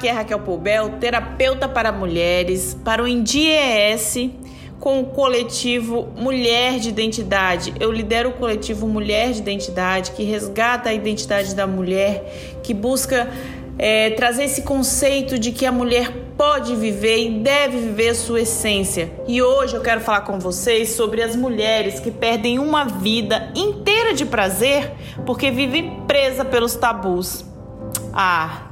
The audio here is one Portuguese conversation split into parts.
aqui é Raquel Poubel, terapeuta para mulheres, para o INDIES, com o coletivo Mulher de Identidade. Eu lidero o coletivo Mulher de Identidade, que resgata a identidade da mulher, que busca é, trazer esse conceito de que a mulher pode viver e deve viver a sua essência. E hoje eu quero falar com vocês sobre as mulheres que perdem uma vida inteira de prazer porque vivem presa pelos tabus. Ah,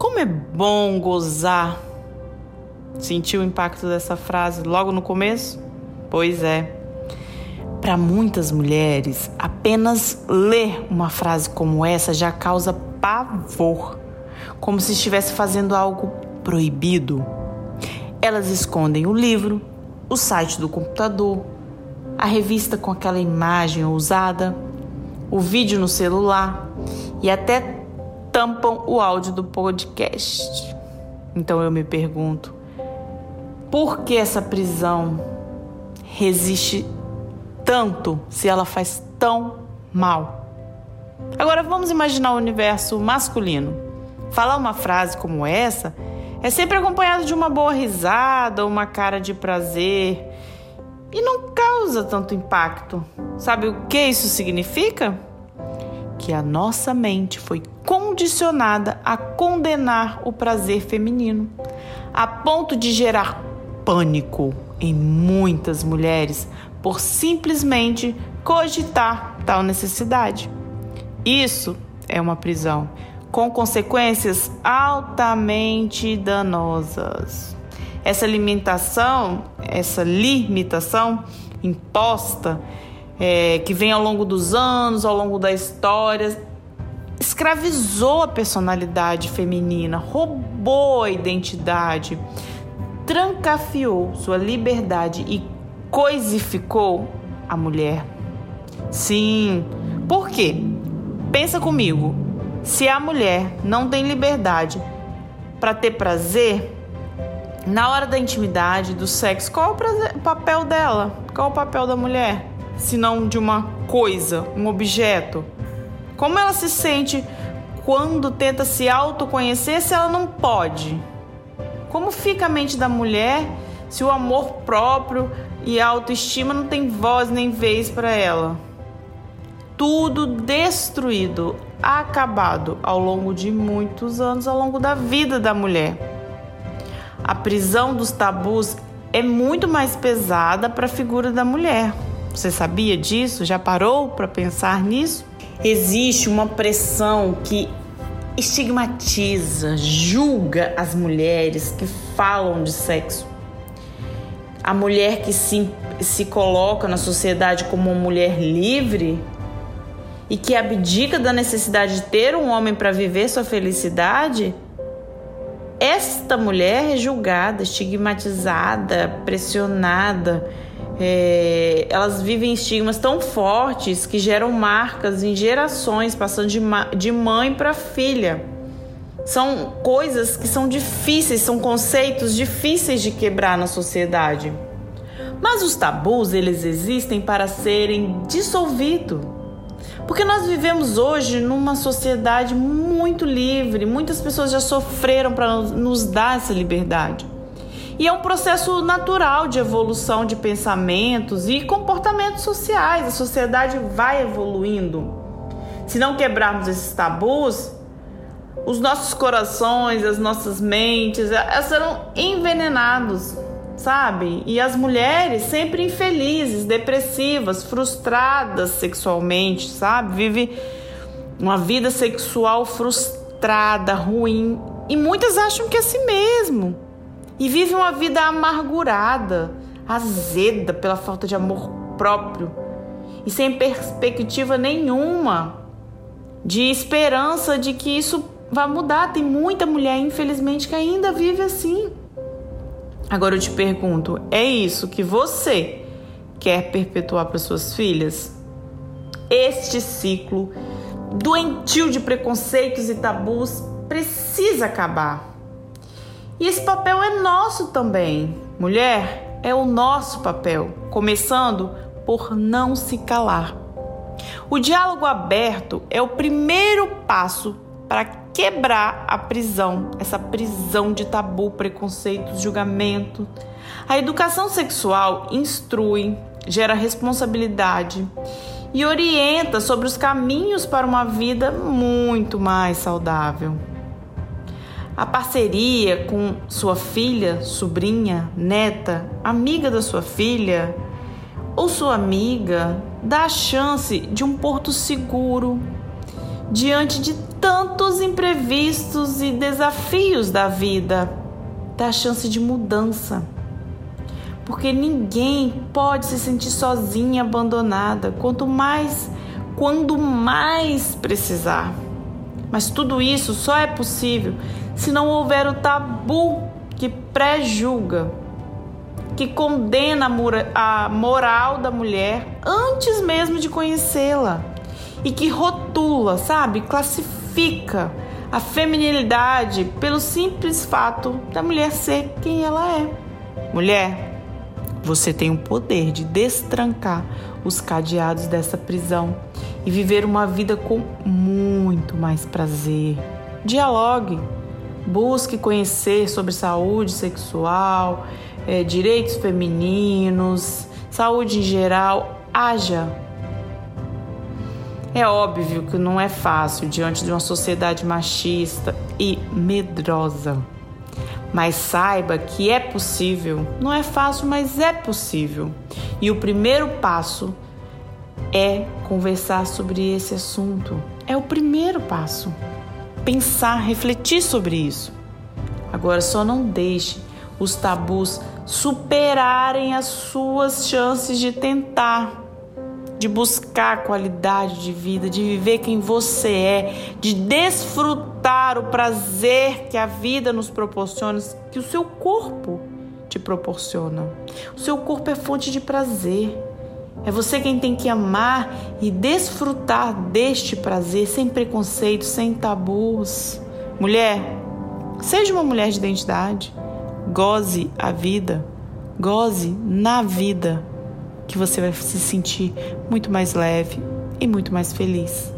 como é bom gozar! Sentiu o impacto dessa frase logo no começo? Pois é. Para muitas mulheres, apenas ler uma frase como essa já causa pavor como se estivesse fazendo algo proibido. Elas escondem o livro, o site do computador, a revista com aquela imagem ousada, o vídeo no celular e até tampam o áudio do podcast. Então eu me pergunto, por que essa prisão resiste tanto se ela faz tão mal? Agora vamos imaginar o universo masculino. Falar uma frase como essa é sempre acompanhado de uma boa risada, uma cara de prazer e não causa tanto impacto. Sabe o que isso significa? Que a nossa mente foi condicionada a condenar o prazer feminino, a ponto de gerar pânico em muitas mulheres por simplesmente cogitar tal necessidade. Isso é uma prisão com consequências altamente danosas. Essa limitação, essa limitação imposta, é, que vem ao longo dos anos, ao longo da história, escravizou a personalidade feminina, roubou a identidade, trancafiou sua liberdade e coisificou a mulher. Sim, por quê? Pensa comigo, se a mulher não tem liberdade para ter prazer, na hora da intimidade, do sexo, qual é o, prazer, papel dela? Qual é o papel da mulher? Se não de uma coisa, um objeto? Como ela se sente quando tenta se autoconhecer se ela não pode? Como fica a mente da mulher se o amor próprio e a autoestima não tem voz nem vez para ela? Tudo destruído acabado ao longo de muitos anos, ao longo da vida da mulher. A prisão dos tabus é muito mais pesada para a figura da mulher. Você sabia disso? Já parou para pensar nisso? Existe uma pressão que estigmatiza, julga as mulheres que falam de sexo. A mulher que se, se coloca na sociedade como uma mulher livre e que abdica da necessidade de ter um homem para viver sua felicidade, esta mulher é julgada, estigmatizada, pressionada. É, elas vivem estigmas tão fortes que geram marcas em gerações, passando de, de mãe para filha. São coisas que são difíceis, são conceitos difíceis de quebrar na sociedade. Mas os tabus, eles existem para serem dissolvidos porque nós vivemos hoje numa sociedade muito livre, muitas pessoas já sofreram para nos dar essa liberdade. E é um processo natural de evolução de pensamentos e comportamentos sociais. A sociedade vai evoluindo. Se não quebrarmos esses tabus, os nossos corações, as nossas mentes, serão envenenados sabe? E as mulheres sempre infelizes, depressivas, frustradas sexualmente, sabe? Vive uma vida sexual frustrada, ruim. E muitas acham que é assim mesmo. E vive uma vida amargurada, azeda pela falta de amor próprio e sem perspectiva nenhuma de esperança de que isso vai mudar. Tem muita mulher, infelizmente, que ainda vive assim. Agora eu te pergunto: é isso que você quer perpetuar para suas filhas? Este ciclo doentio de preconceitos e tabus precisa acabar. E esse papel é nosso também. Mulher, é o nosso papel, começando por não se calar. O diálogo aberto é o primeiro passo para quebrar a prisão, essa prisão de tabu, preconceitos, julgamento. A educação sexual instrui, gera responsabilidade e orienta sobre os caminhos para uma vida muito mais saudável. A parceria com sua filha, sobrinha, neta, amiga da sua filha ou sua amiga dá a chance de um porto seguro diante de tantos imprevistos e desafios da vida, dá a chance de mudança porque ninguém pode se sentir sozinha, abandonada, quanto mais quando mais precisar. Mas tudo isso só é possível se não houver o tabu que pré-julga, que condena a moral da mulher antes mesmo de conhecê-la e que rotula, sabe, classifica a feminilidade pelo simples fato da mulher ser quem ela é. Mulher, você tem o poder de destrancar os cadeados dessa prisão e viver uma vida com muito mais prazer. Dialogue, busque conhecer sobre saúde sexual, é, direitos femininos, saúde em geral. Haja. É óbvio que não é fácil diante de uma sociedade machista e medrosa. Mas saiba que é possível. Não é fácil, mas é possível. E o primeiro passo é conversar sobre esse assunto. É o primeiro passo. Pensar, refletir sobre isso. Agora só não deixe os tabus superarem as suas chances de tentar de buscar qualidade de vida, de viver quem você é, de desfrutar o prazer que a vida nos proporciona, que o seu corpo te proporciona. O seu corpo é fonte de prazer. É você quem tem que amar e desfrutar deste prazer sem preconceito, sem tabus. Mulher, seja uma mulher de identidade. Goze a vida. Goze na vida que você vai se sentir muito mais leve e muito mais feliz.